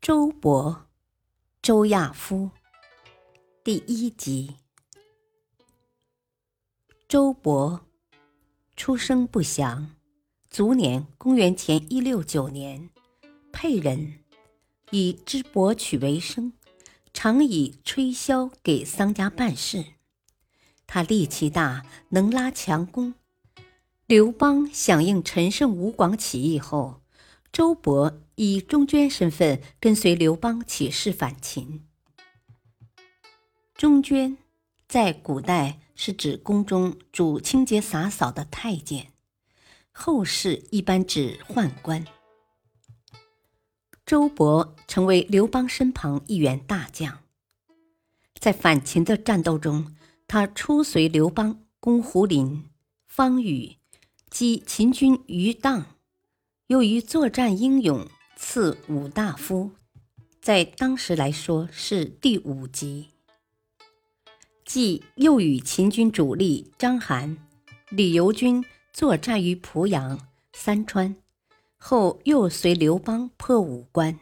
周勃，周亚夫，第一集。周勃出生不详，卒年公元前一六九年，沛人，以织帛曲为生，常以吹箫给丧家办事。他力气大，能拉强弓。刘邦响应陈胜吴广起义后，周勃。以中捐身份跟随刘邦起事反秦。中捐在古代是指宫中主清洁洒扫的太监，后世一般指宦官。周勃成为刘邦身旁一员大将，在反秦的战斗中，他初随刘邦攻胡林、方宇，击秦军于荡，由于作战英勇。赐武大夫，在当时来说是第五级。既又与秦军主力章邯、李由军作战于濮阳、三川，后又随刘邦破武关，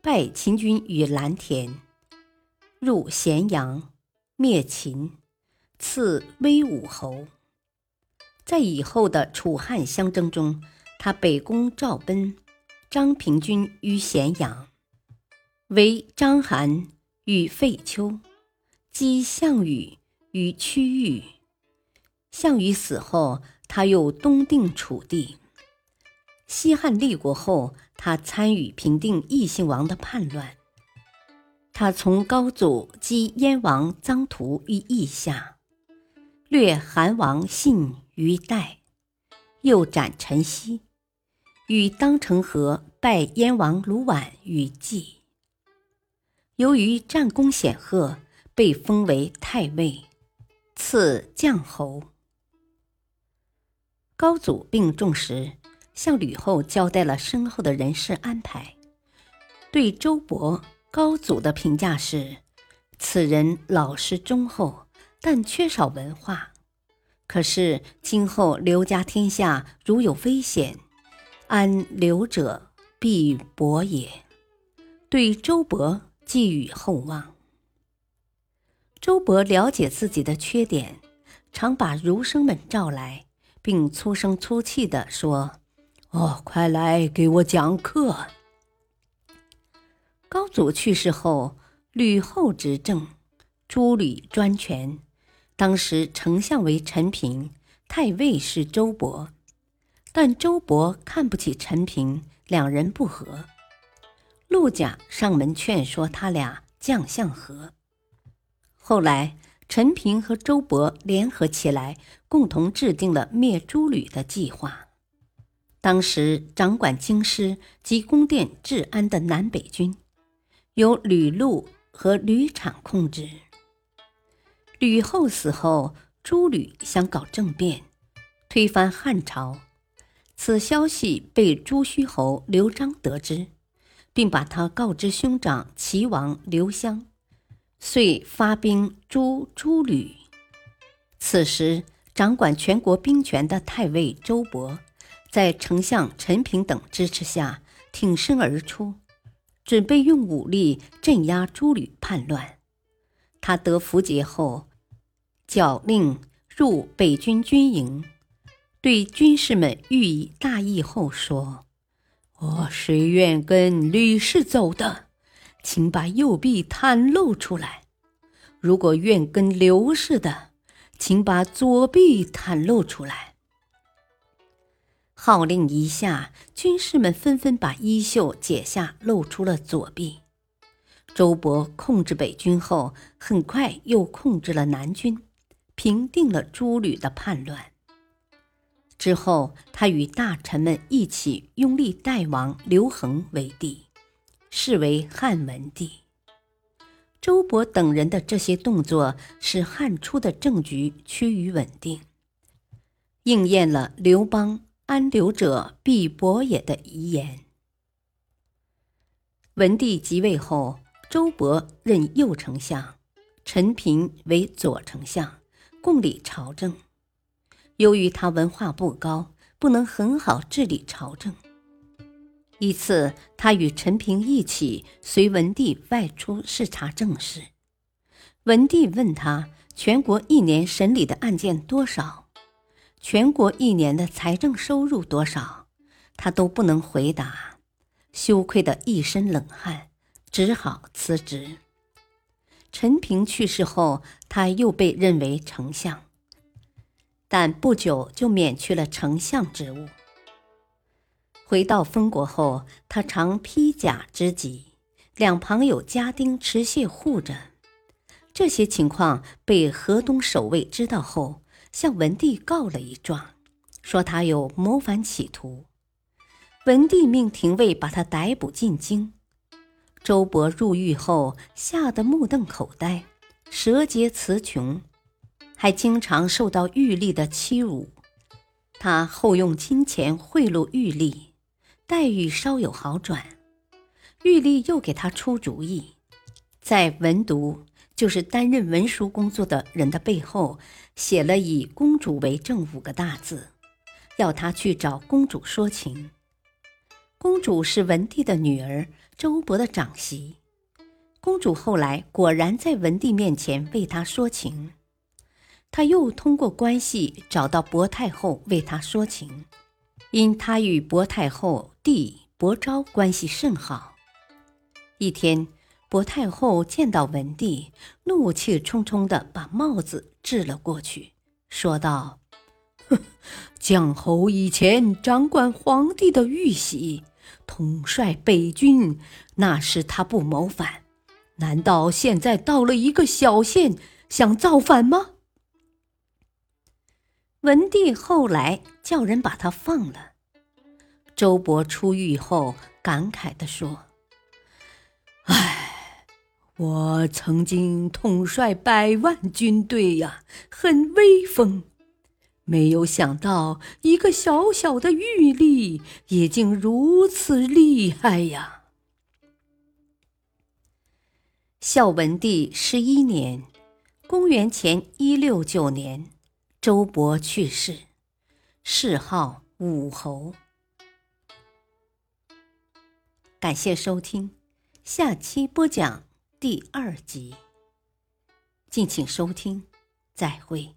败秦军于蓝田，入咸阳，灭秦，赐威武侯。在以后的楚汉相争中，他北攻赵奔。张平君于咸阳，为章邯与废丘，击项羽于区域。项羽死后，他又东定楚地。西汉立国后，他参与平定异姓王的叛乱。他从高祖击燕王臧荼于弋下，掠韩王信于代，又斩陈豨。与当成和拜燕王卢绾于祭。由于战功显赫，被封为太尉，赐将侯。高祖病重时，向吕后交代了身后的人事安排。对周勃，高祖的评价是：此人老实忠厚，但缺少文化。可是今后刘家天下如有危险。安留者必薄也，对周勃寄予厚望。周勃了解自己的缺点，常把儒生们召来，并粗声粗气地说：“哦，快来给我讲课。”高祖去世后，吕后执政，诸吕专权。当时丞相为陈平，太尉是周勃。但周勃看不起陈平，两人不和。陆贾上门劝说他俩将相和。后来，陈平和周勃联合起来，共同制定了灭诸吕的计划。当时掌管京师及宫殿治安的南北军，由吕禄和吕产控制。吕后死后，诸吕想搞政变，推翻汉朝。此消息被朱虚侯刘璋得知，并把他告知兄长齐王刘襄，遂发兵诛诸吕。此时，掌管全国兵权的太尉周勃，在丞相陈平等支持下挺身而出，准备用武力镇压诸吕叛乱。他得符节后，矫令入北军军营。对军士们予以大义后说：“我谁愿跟吕氏走的，请把右臂袒露出来；如果愿跟刘氏的，请把左臂袒露出来。”号令一下，军士们纷纷把衣袖解下，露出了左臂。周勃控制北军后，很快又控制了南军，平定了诸吕的叛乱。之后，他与大臣们一起拥立代王刘恒为帝，是为汉文帝。周勃等人的这些动作，使汉初的政局趋于稳定，应验了刘邦“安刘者必伯也”的遗言。文帝即位后，周勃任右丞相，陈平为左丞相，共理朝政。由于他文化不高，不能很好治理朝政。一次，他与陈平一起随文帝外出视察政事。文帝问他：“全国一年审理的案件多少？全国一年的财政收入多少？”他都不能回答，羞愧的一身冷汗，只好辞职。陈平去世后，他又被任为丞相，但不久就免去了丞相职务。回到封国后，他常披甲之己，两旁有家丁持械护着。这些情况被河东守卫知道后，向文帝告了一状，说他有谋反企图。文帝命廷尉把他逮捕进京。周勃入狱后，吓得目瞪口呆，舌结词穷，还经常受到玉丽的欺辱。他后用金钱贿赂玉丽。待遇稍有好转，玉丽又给他出主意，在文读，就是担任文书工作的人的背后，写了以公主为证五个大字，要他去找公主说情。公主是文帝的女儿，周勃的长媳。公主后来果然在文帝面前为他说情，他又通过关系找到薄太后为他说情。因他与薄太后弟薄昭关系甚好，一天，薄太后见到文帝，怒气冲冲地把帽子掷了过去，说道：“ 姜侯以前掌管皇帝的玉玺，统帅北军，那时他不谋反，难道现在到了一个小县，想造反吗？”文帝后来叫人把他放了。周勃出狱后感慨地说：“唉，我曾经统帅百万军队呀，很威风，没有想到一个小小的狱吏也竟如此厉害呀。”孝文帝十一年，公元前一六九年。周勃去世，谥号武侯。感谢收听，下期播讲第二集。敬请收听，再会。